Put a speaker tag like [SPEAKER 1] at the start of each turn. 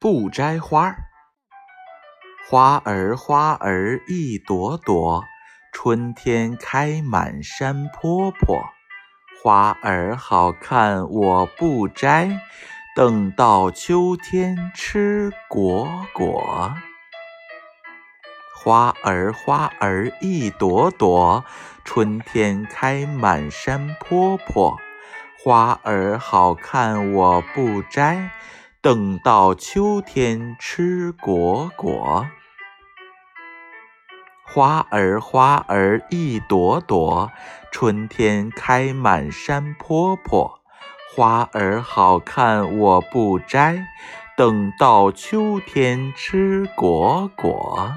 [SPEAKER 1] 不摘花儿。花儿花儿一朵朵，春天开满山坡坡。花儿好看我不摘，等到秋天吃果果。花儿花儿一朵朵，春天开满山坡坡。花儿好看我不摘，等到秋天吃果果。花儿花儿一朵朵，春天开满山坡坡。花儿好看我不摘，等到秋天吃果果。